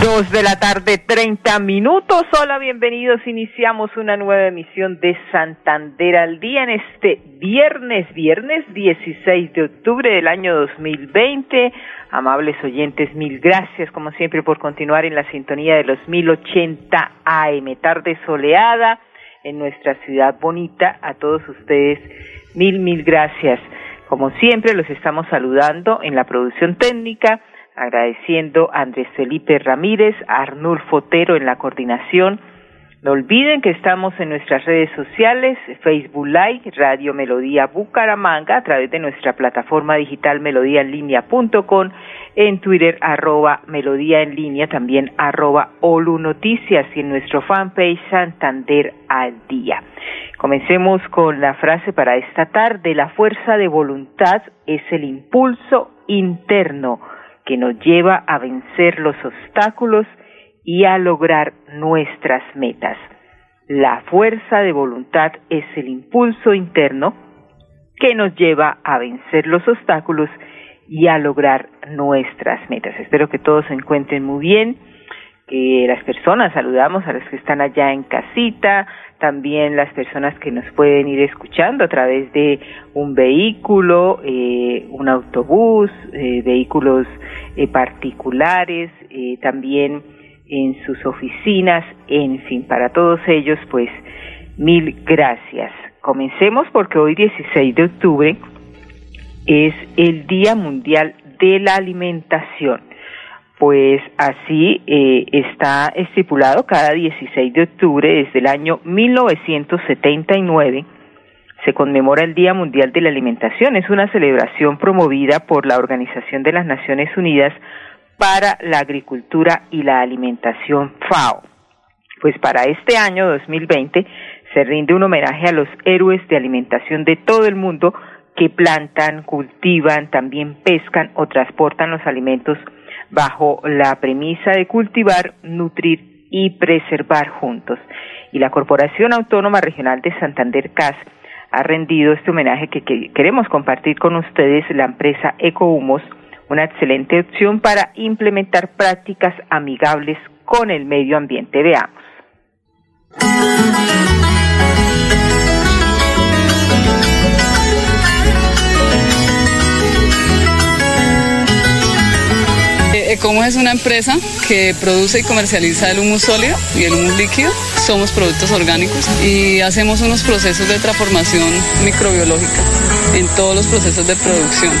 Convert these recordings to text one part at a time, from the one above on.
Dos de la tarde, 30 minutos. Hola, bienvenidos. Iniciamos una nueva emisión de Santander al día en este viernes, viernes 16 de octubre del año 2020. Amables oyentes, mil gracias como siempre por continuar en la sintonía de los 1080 AM. Tarde soleada en nuestra ciudad bonita. A todos ustedes, mil, mil gracias. Como siempre, los estamos saludando en la producción técnica agradeciendo a Andrés Felipe Ramírez, a Arnulfo Otero en la coordinación. No olviden que estamos en nuestras redes sociales, Facebook Live, Radio Melodía Bucaramanga, a través de nuestra plataforma digital melodíaenlínea.com, en Twitter arroba Melodía en línea, también arroba Olu Noticias y en nuestro fanpage Santander al Día. Comencemos con la frase para esta tarde. La fuerza de voluntad es el impulso interno que nos lleva a vencer los obstáculos y a lograr nuestras metas. La fuerza de voluntad es el impulso interno que nos lleva a vencer los obstáculos y a lograr nuestras metas. Espero que todos se encuentren muy bien, que las personas, saludamos a los que están allá en casita, también las personas que nos pueden ir escuchando a través de un vehículo, eh, un autobús, eh, vehículos eh, particulares, también en sus oficinas, en fin, para todos ellos, pues mil gracias. Comencemos porque hoy 16 de octubre es el Día Mundial de la Alimentación pues así eh, está estipulado cada 16 de octubre desde el año 1979 se conmemora el Día Mundial de la Alimentación. Es una celebración promovida por la Organización de las Naciones Unidas para la Agricultura y la Alimentación FAO. Pues para este año 2020 se rinde un homenaje a los héroes de alimentación de todo el mundo que plantan, cultivan, también pescan o transportan los alimentos bajo la premisa de cultivar, nutrir y preservar juntos. Y la Corporación Autónoma Regional de Santander CAS ha rendido este homenaje que, queremos compartir con ustedes la empresa Ecohumos, una excelente opción para implementar prácticas amigables con el medio ambiente. Veamos. Ecomo es una empresa que produce y comercializa el humus sólido y el humus líquido. Somos productos orgánicos y hacemos unos procesos de transformación microbiológica en todos los procesos de producción.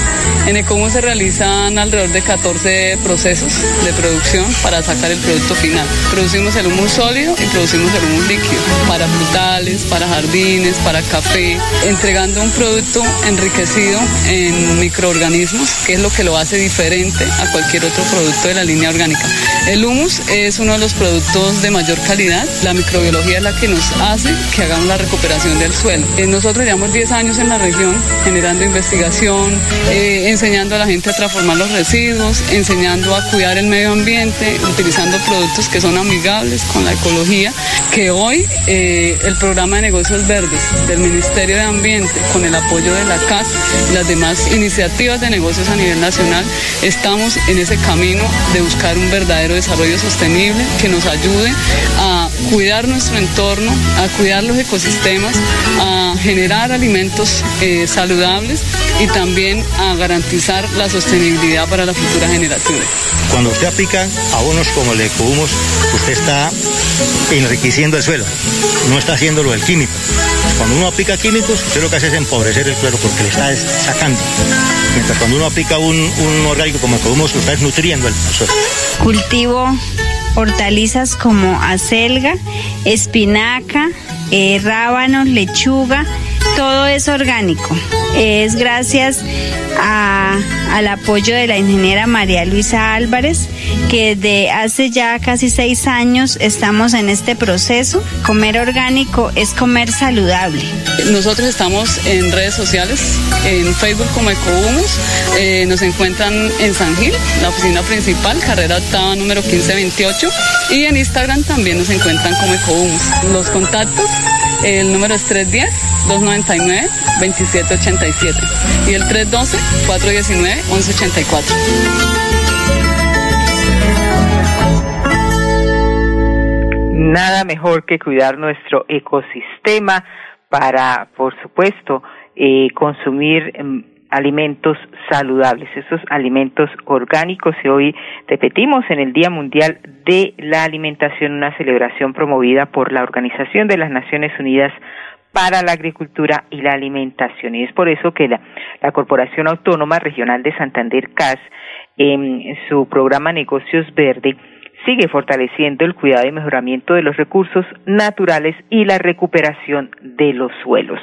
En Ecomo se realizan alrededor de 14 procesos de producción para sacar el producto final. Producimos el humus sólido y producimos el humus líquido para frutales, para jardines, para café, entregando un producto enriquecido en microorganismos, que es lo que lo hace diferente a cualquier otro producto producto de la línea orgánica. El humus es uno de los productos de mayor calidad. La microbiología es la que nos hace que hagamos la recuperación del suelo. Eh, nosotros llevamos 10 años en la región generando investigación, eh, enseñando a la gente a transformar los residuos, enseñando a cuidar el medio ambiente, utilizando productos que son amigables con la ecología, que hoy eh, el programa de negocios verdes del Ministerio de Ambiente, con el apoyo de la CAS y las demás iniciativas de negocios a nivel nacional, estamos en ese camino de buscar un verdadero desarrollo sostenible que nos ayude a cuidar nuestro entorno, a cuidar los ecosistemas, a generar alimentos eh, saludables y también a garantizar la sostenibilidad para las futuras generaciones. Cuando usted aplica abonos como el Ecohumus, usted está enriqueciendo el suelo, no está haciéndolo el químico. Cuando uno aplica químicos, usted lo que hace es empobrecer el suelo porque le está sacando. Mientras cuando uno aplica un, orgánico como Ecohumus, usted está nutriendo el suelo. Cultivo hortalizas como acelga, espinaca, eh, rábanos, lechuga, todo es orgánico. Es gracias al apoyo de la ingeniera María Luisa Álvarez, que desde hace ya casi seis años estamos en este proceso. Comer orgánico es comer saludable. Nosotros estamos en redes sociales, en Facebook como Ecohumus, eh, nos encuentran en San Gil, la oficina principal, carrera octava número 1528, y en Instagram también nos encuentran como Ecohumus. Los contactos, el número es 310-299-2787 y el 312-419-1184. Nada mejor que cuidar nuestro ecosistema para, por supuesto, eh, consumir em, alimentos saludables, esos alimentos orgánicos. Y hoy repetimos en el Día Mundial de la Alimentación, una celebración promovida por la Organización de las Naciones Unidas para la Agricultura y la Alimentación. Y es por eso que la, la Corporación Autónoma Regional de Santander, CAS, en su programa Negocios Verde, sigue fortaleciendo el cuidado y mejoramiento de los recursos naturales y la recuperación de los suelos.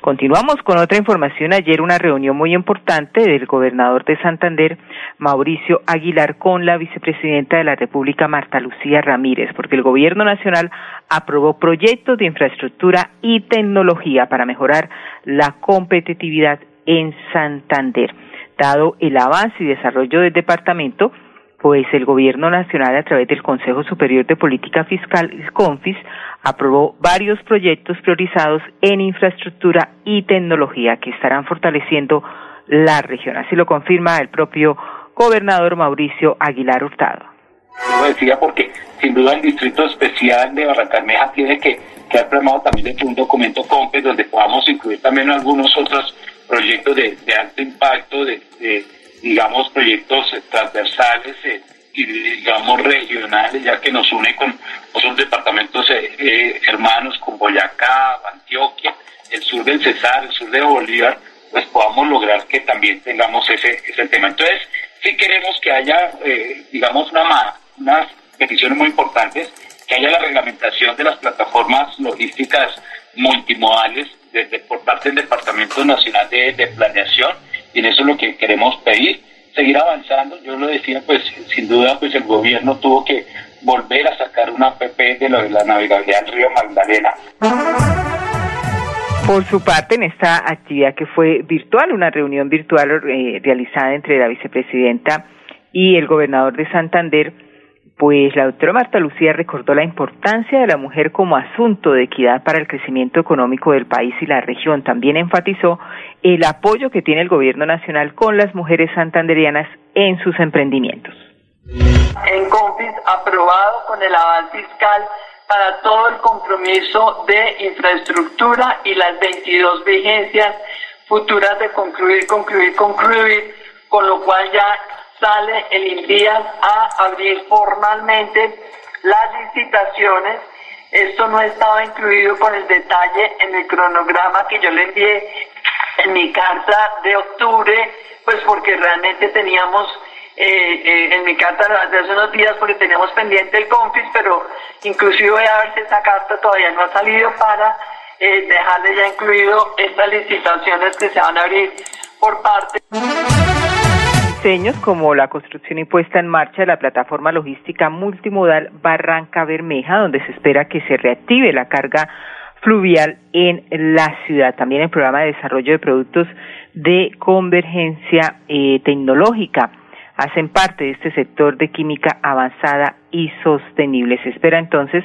Continuamos con otra información. Ayer una reunión muy importante del gobernador de Santander, Mauricio Aguilar, con la vicepresidenta de la República, Marta Lucía Ramírez, porque el gobierno nacional aprobó proyectos de infraestructura y tecnología para mejorar la competitividad en Santander. Dado el avance y desarrollo del departamento, pues el Gobierno Nacional, a través del Consejo Superior de Política Fiscal, CONFIS, aprobó varios proyectos priorizados en infraestructura y tecnología que estarán fortaleciendo la región. Así lo confirma el propio gobernador Mauricio Aguilar Hurtado. Lo decía porque sin duda el Distrito Especial de Barrancarmeja tiene que quedar programado también de un documento CONFIS donde podamos incluir también algunos otros proyectos de, alto impacto, de digamos, proyectos transversales eh, y, digamos, regionales, ya que nos une con otros departamentos eh, eh, hermanos, con Boyacá, Antioquia, el sur del Cesar, el sur de Bolívar, pues podamos lograr que también tengamos ese, ese tema. Entonces, si queremos que haya, digamos, una, unas peticiones muy importantes, que haya la reglamentación de las plataformas logísticas multimodales desde, por parte del Departamento Nacional de, de Planeación, y en eso es lo que queremos pedir, seguir avanzando. Yo lo decía, pues sin duda, pues el gobierno tuvo que volver a sacar una APP de, lo de la navegabilidad del río Magdalena. Por su parte, en esta actividad que fue virtual, una reunión virtual eh, realizada entre la vicepresidenta y el gobernador de Santander, pues la doctora Marta Lucía recordó la importancia de la mujer como asunto de equidad para el crecimiento económico del país y la región. También enfatizó el apoyo que tiene el gobierno nacional con las mujeres santanderianas en sus emprendimientos. En CONFIS, aprobado con el aval fiscal para todo el compromiso de infraestructura y las 22 vigencias futuras de concluir, concluir, concluir, con lo cual ya sale el INVIAS a abrir formalmente las licitaciones. Esto no estaba incluido con el detalle en el cronograma que yo le envié en mi carta de octubre, pues porque realmente teníamos eh, eh, en mi carta de hace unos días porque teníamos pendiente el CONFIS, pero inclusive a ver si esa carta todavía no ha salido para eh, dejarle ya incluido estas licitaciones que se van a abrir por parte como la construcción y puesta en marcha de la plataforma logística multimodal Barranca Bermeja, donde se espera que se reactive la carga fluvial en la ciudad. También el programa de desarrollo de productos de convergencia eh, tecnológica hacen parte de este sector de química avanzada y sostenible. Se espera entonces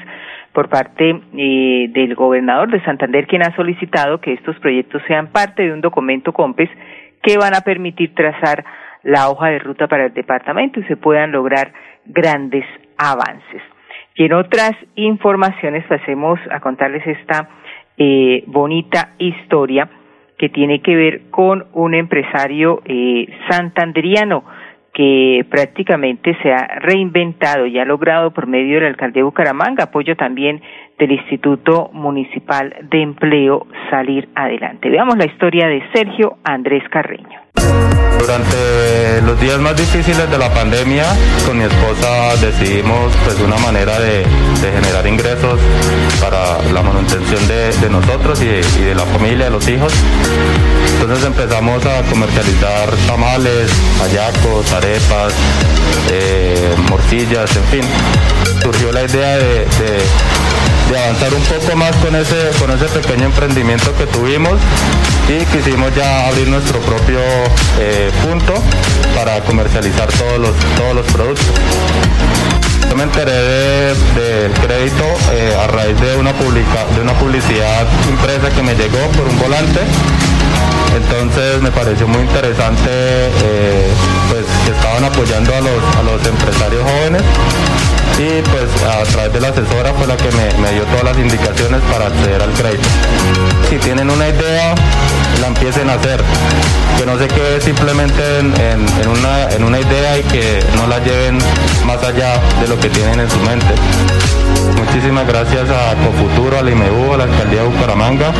por parte eh, del gobernador de Santander, quien ha solicitado que estos proyectos sean parte de un documento COMPES que van a permitir trazar la hoja de ruta para el departamento y se puedan lograr grandes avances. Y en otras informaciones pasemos a contarles esta eh, bonita historia que tiene que ver con un empresario eh, santanderiano que prácticamente se ha reinventado y ha logrado por medio del alcalde de Bucaramanga, apoyo también del Instituto Municipal de Empleo, salir adelante. Veamos la historia de Sergio Andrés Carreño. Durante los días más difíciles de la pandemia, con mi esposa decidimos pues una manera de, generar ingresos para la manutención de, nosotros y de, la familia, de los hijos. Entonces empezamos a comercializar tamales, hallacos, arepas, eh, morcillas, en fin. Surgió la idea de, avanzar un poco más con ese, con ese pequeño emprendimiento que tuvimos y quisimos ya abrir nuestro propio eh, punto para comercializar todos los, todos los productos. Yo me enteré del crédito eh, a raíz de una, publica, de una publicidad impresa que me llegó por un volante. Entonces me pareció muy interesante eh, pues, que estaban apoyando a los, a los empresarios jóvenes y pues a través de la asesora fue la que me, dio todas las indicaciones para acceder al crédito. Si tienen una idea, la empiecen a hacer, que no se quede simplemente en, una, en una idea y que no la lleven más allá de lo que tienen en su mente. Muchísimas gracias a Cofuturo, a la IMEU, a la Alcaldía de Bucaramanga,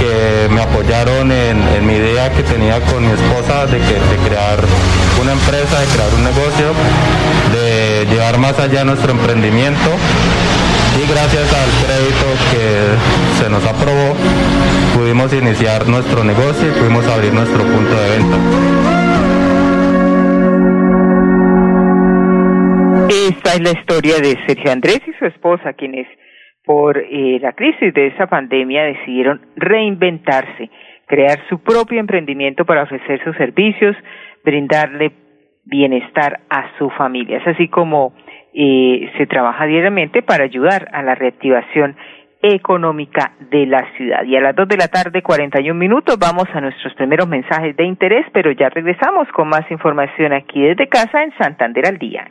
porque me apoyaron en, mi idea que tenía con mi esposa de, que, de crear una empresa, de crear un negocio, de llevar más allá nuestro emprendimiento y gracias al crédito que se nos aprobó pudimos iniciar nuestro negocio y pudimos abrir nuestro punto de venta. Esta es la historia de Sergio Andrés y su esposa, quienes por eh, la crisis de esa pandemia decidieron reinventarse, crear su propio emprendimiento para ofrecer sus servicios, brindarle bienestar a su familia. Es así como eh, se trabaja diariamente para ayudar a la reactivación económica de la ciudad. Y a las dos de la tarde, 41 minutos, vamos a nuestros primeros mensajes de interés, pero ya regresamos con más información aquí desde casa en Santander al día.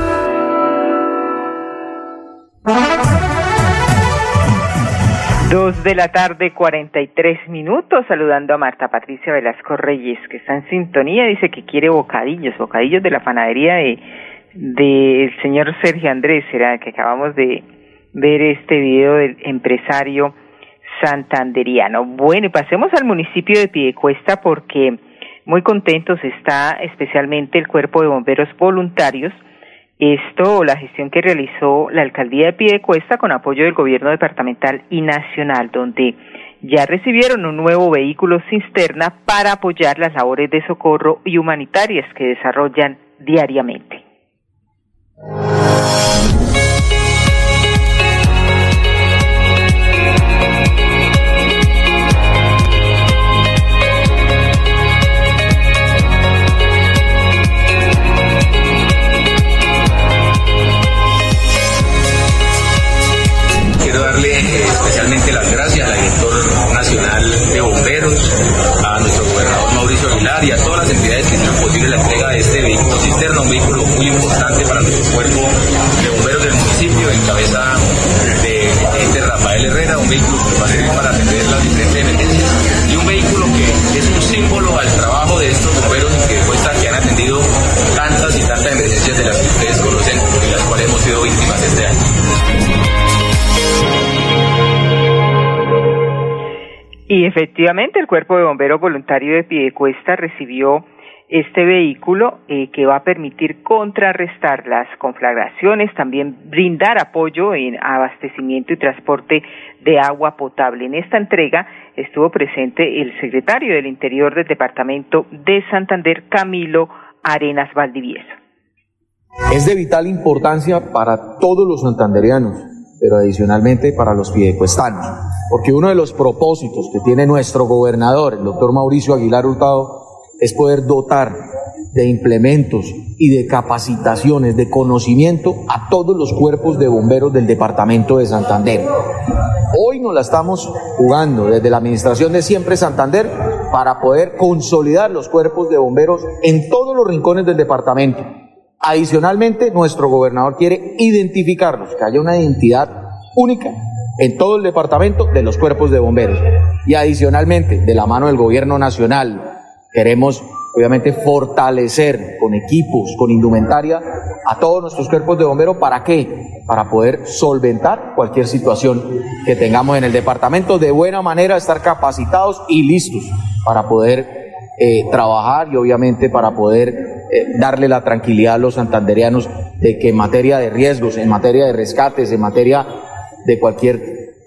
Dos de la tarde, cuarenta y tres minutos, saludando a Marta Patricia Velasco Reyes, que está en sintonía, dice que quiere bocadillos, bocadillos de la panadería de del señor Sergio Andrés, era que acabamos de ver este video del empresario santanderiano. Bueno, y pasemos al municipio de Piedecuesta porque muy contentos está especialmente el cuerpo de bomberos voluntarios esto, la gestión que realizó la alcaldía de Piedecuesta con apoyo del gobierno departamental y nacional, donde ya recibieron un nuevo vehículo cisterna para apoyar las labores de socorro y humanitarias que desarrollan diariamente. Herrera, un vehículo servir para atender las diferentes emergencias y un vehículo que es un símbolo al trabajo de estos bomberos que demuestra que han atendido tantas y tantas emergencias de las que ustedes conocen y las cuales hemos sido víctimas este año. Y efectivamente el Cuerpo de Bomberos Voluntario de Piedecuesta recibió este vehículo eh, que va a permitir contrarrestar las conflagraciones, también brindar apoyo en abastecimiento y transporte de agua potable. En esta entrega estuvo presente el secretario del Interior del Departamento de Santander, Camilo Arenas Valdivieso. Es de vital importancia para todos los santanderianos, pero adicionalmente para los piedecuestanos, porque uno de los propósitos que tiene nuestro gobernador, el doctor Mauricio Aguilar Hurtado, es poder dotar de implementos y de capacitaciones, de conocimiento a todos los cuerpos de bomberos del departamento de Santander. Hoy nos la estamos jugando desde la administración de Siempre Santander para poder consolidar los cuerpos de bomberos en todos los rincones del departamento. Adicionalmente, nuestro gobernador quiere identificarlos, que haya una identidad única en todo el departamento de los cuerpos de bomberos. Y adicionalmente, de la mano del gobierno nacional, Queremos, obviamente, fortalecer con equipos, con indumentaria, a todos nuestros cuerpos de bomberos. ¿Para qué? Para poder solventar cualquier situación que tengamos en el departamento, de buena manera estar capacitados y listos para poder eh, trabajar y obviamente para poder eh, darle la tranquilidad a los santanderianos de que en materia de riesgos, en materia de rescates, en materia de cualquier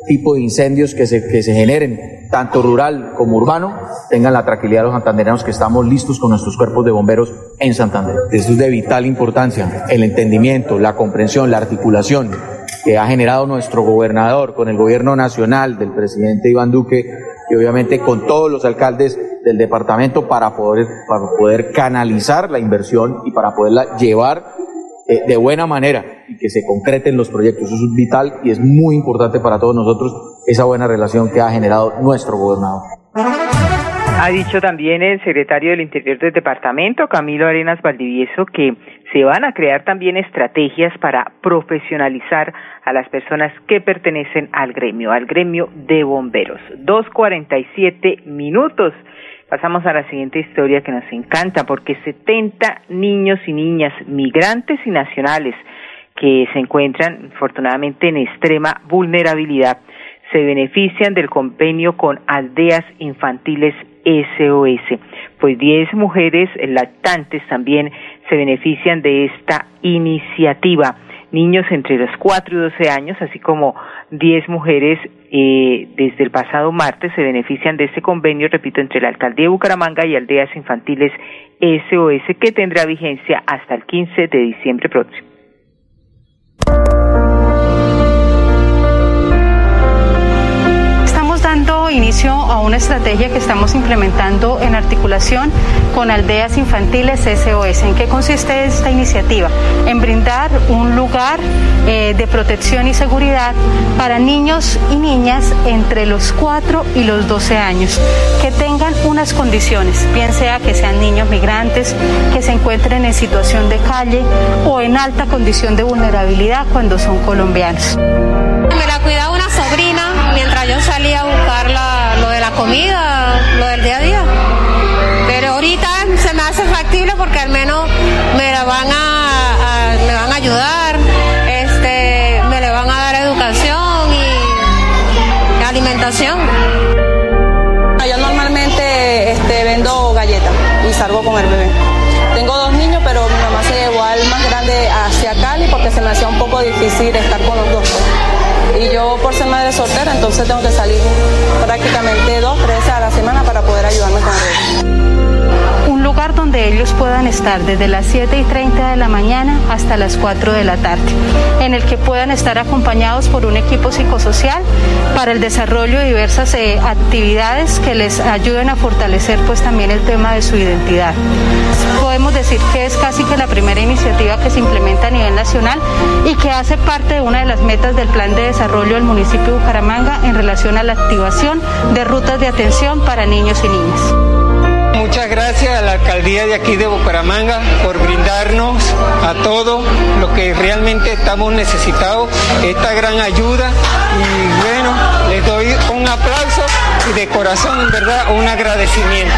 tipo de incendios que se, que se generen, tanto rural como urbano, tengan la tranquilidad de los santanderianos que estamos listos con nuestros cuerpos de bomberos en Santander. Esto es de vital importancia, el entendimiento, la comprensión, la articulación que ha generado nuestro gobernador con el gobierno nacional del presidente Iván Duque y obviamente con todos los alcaldes del departamento para poder, para poder canalizar la inversión y para poderla llevar eh, de buena manera y que se concreten los proyectos. Eso es vital y es muy importante para todos nosotros esa buena relación que ha generado nuestro gobernador. Ha dicho también el secretario del Interior del departamento, Camilo Arenas Valdivieso, que se van a crear también estrategias para profesionalizar a las personas que pertenecen al gremio, al gremio de bomberos. Dos cuarenta y siete minutos. Pasamos a la siguiente historia que nos encanta porque 70 niños y niñas migrantes y nacionales que se encuentran afortunadamente en extrema vulnerabilidad se benefician del convenio con aldeas infantiles SOS. Pues 10 mujeres lactantes también se benefician de esta iniciativa. Niños entre los 4 y 12 años, así como 10 mujeres eh, desde el pasado martes se benefician de este convenio, repito, entre la alcaldía de Bucaramanga y aldeas infantiles SOS que tendrá vigencia hasta el 15 de diciembre próximo. Inicio a una estrategia que estamos implementando en articulación con aldeas infantiles SOS. ¿En qué consiste esta iniciativa? En brindar un lugar eh, de protección y seguridad para niños y niñas entre los 4 y los 12 años, que tengan unas condiciones, bien sea que sean niños migrantes, que se encuentren en situación de calle o en alta condición de vulnerabilidad cuando son colombianos. Comida, lo del día a día. Pero ahorita se me hace factible porque al menos me la van a, me van a ayudar, este, me le van a dar educación y alimentación. Yo normalmente este, vendo galletas y salgo con el bebé. Tengo dos niños, pero mi mamá se llevó al más grande hacia Cali porque se me hacía un poco difícil estar con los dos. Y yo por ser madre soltera, entonces tengo que salir prácticamente dos, tres a la semana para poder ayudarme con él donde ellos puedan estar desde las 7 y 30 de la mañana hasta las 4 de la tarde, en el que puedan estar acompañados por un equipo psicosocial para el desarrollo de diversas eh, actividades que les ayuden a fortalecer pues también el tema de su identidad. Podemos decir que es casi que la primera iniciativa que se implementa a nivel nacional y que hace parte de una de las metas del plan de desarrollo del municipio de Bucaramanga en relación a la activación de rutas de atención para niños y niñas. Muchas gracias a la alcaldía de aquí de Bucaramanga por brindarnos a todo lo que realmente estamos necesitados, esta gran ayuda y bueno, y de corazón, en verdad, un agradecimiento.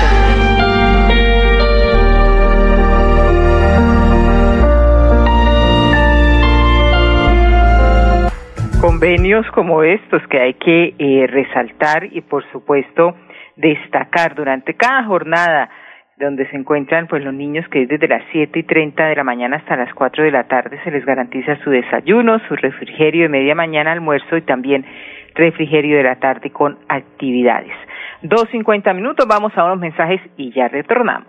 convenios como estos que hay que eh, resaltar y por supuesto destacar durante cada jornada donde se encuentran pues los niños que desde las siete y treinta de la mañana hasta las cuatro de la tarde se les garantiza su desayuno, su refrigerio de media mañana, almuerzo y también refrigerio de la tarde con actividades. Dos cincuenta minutos, vamos a unos mensajes y ya retornamos.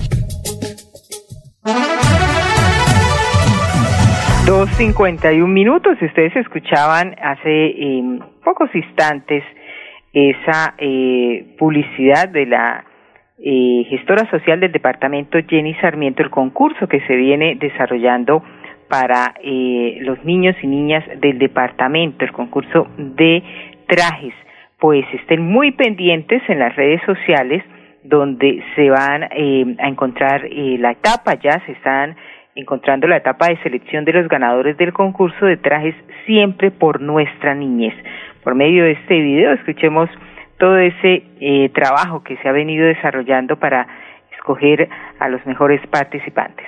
Dos cincuenta y un minutos. Ustedes escuchaban hace eh, pocos instantes esa eh, publicidad de la eh, gestora social del departamento Jenny Sarmiento, el concurso que se viene desarrollando para eh, los niños y niñas del departamento, el concurso de trajes. Pues estén muy pendientes en las redes sociales donde se van eh, a encontrar eh, la etapa, ya se están encontrando la etapa de selección de los ganadores del concurso de trajes siempre por nuestra niñez. Por medio de este video escuchemos todo ese eh, trabajo que se ha venido desarrollando para escoger a los mejores participantes.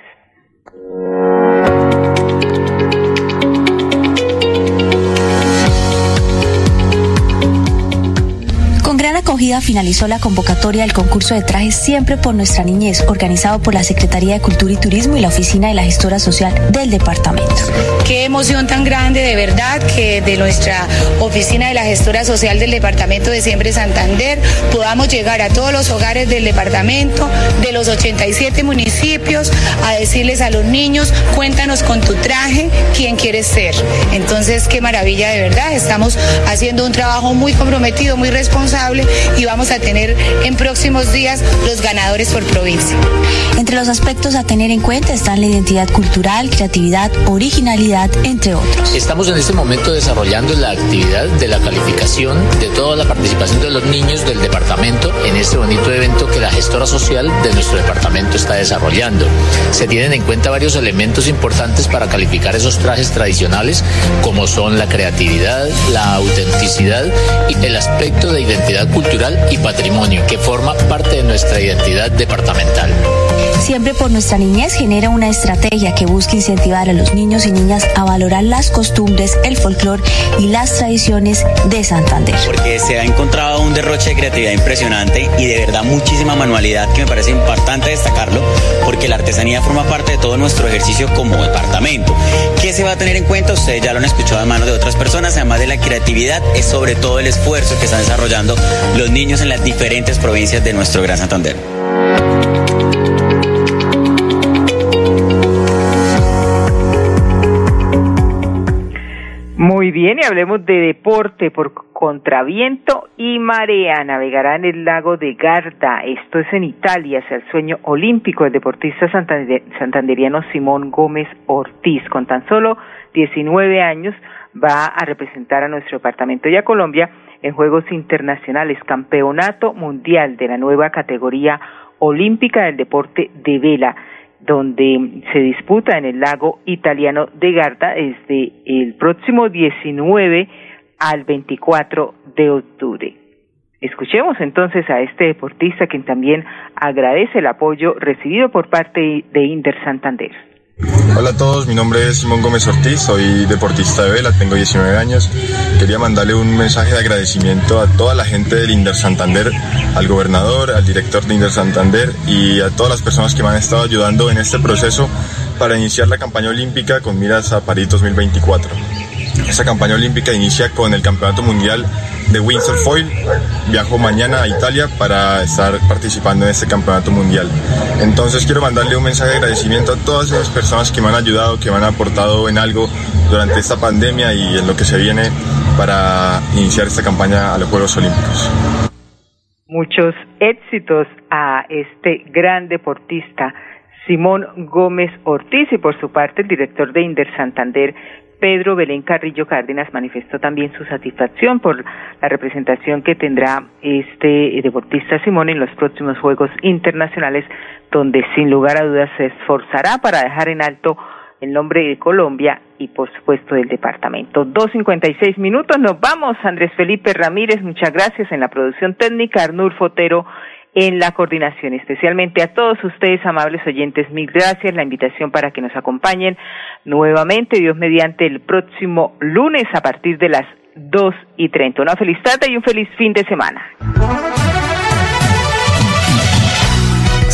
Finalizó la convocatoria del concurso de trajes Siempre por nuestra niñez, organizado por la Secretaría de Cultura y Turismo y la Oficina de la Gestora Social del departamento. Qué emoción tan grande, de verdad, que de nuestra Oficina de la Gestora Social del Departamento de Siempre Santander podamos llegar a todos los hogares del departamento, de los 87 municipios, a decirles a los niños, cuéntanos con tu traje, quién quieres ser. Entonces, qué maravilla, de verdad. Estamos haciendo un trabajo muy comprometido, muy responsable y vamos a tener en próximos días los ganadores por provincia. Entre los aspectos a tener en cuenta están la identidad cultural, creatividad, originalidad, entre otros. Estamos en este momento desarrollando la actividad de la calificación de toda la participación de los niños del departamento en este bonito evento que la gestora social de nuestro departamento está desarrollando. Se tienen en cuenta varios elementos importantes para calificar esos trajes tradicionales como son la creatividad, la autenticidad y el aspecto de identidad cultural y patrimonio que forma parte de nuestra identidad departamental. Siempre por nuestra niñez genera una estrategia que busca incentivar a los niños y niñas a valorar las costumbres, el folclore y las tradiciones de Santander. Porque se ha encontrado un derroche de creatividad impresionante y de verdad muchísima manualidad que me parece importante destacarlo porque la artesanía forma parte de todo nuestro ejercicio como departamento. ¿Qué se va a tener en cuenta? Ustedes ya lo han escuchado de manos de otras personas, además de la creatividad, es sobre todo el esfuerzo que están desarrollando los niños en las diferentes provincias de nuestro Gran Santander. Muy bien, y hablemos de deporte por contraviento y marea. Navegará en el lago de Garda. Esto es en Italia, hacia el sueño olímpico del deportista santander santanderiano Simón Gómez Ortiz. Con tan solo 19 años va a representar a nuestro departamento y a Colombia en Juegos Internacionales, Campeonato Mundial de la nueva categoría olímpica del deporte de vela donde se disputa en el lago italiano de Garda desde el próximo 19 al 24 de octubre. Escuchemos entonces a este deportista quien también agradece el apoyo recibido por parte de Inder Santander. Hola a todos, mi nombre es Simón Gómez Ortiz, soy deportista de vela, tengo 19 años. Quería mandarle un mensaje de agradecimiento a toda la gente del Inder Santander, al gobernador, al director de Inder Santander y a todas las personas que me han estado ayudando en este proceso para iniciar la campaña olímpica con miras a París 2024. Esta campaña olímpica inicia con el Campeonato Mundial de Windsor Foil. Viajo mañana a Italia para estar participando en este campeonato mundial. Entonces quiero mandarle un mensaje de agradecimiento a todas esas personas que me han ayudado, que me han aportado en algo durante esta pandemia y en lo que se viene para iniciar esta campaña a los Juegos Olímpicos. Muchos éxitos a este gran deportista. Simón Gómez Ortiz y por su parte el director de Inder Santander, Pedro Belén Carrillo Cárdenas manifestó también su satisfacción por la representación que tendrá este deportista Simón en los próximos Juegos Internacionales, donde sin lugar a dudas se esforzará para dejar en alto el nombre de Colombia y por supuesto del departamento. Dos cincuenta y seis minutos, nos vamos. Andrés Felipe Ramírez, muchas gracias en la producción técnica, Arnur Fotero en la coordinación. Especialmente a todos ustedes, amables oyentes, mil gracias. La invitación para que nos acompañen nuevamente, Dios mediante, el próximo lunes a partir de las dos y treinta. Una feliz tarde y un feliz fin de semana.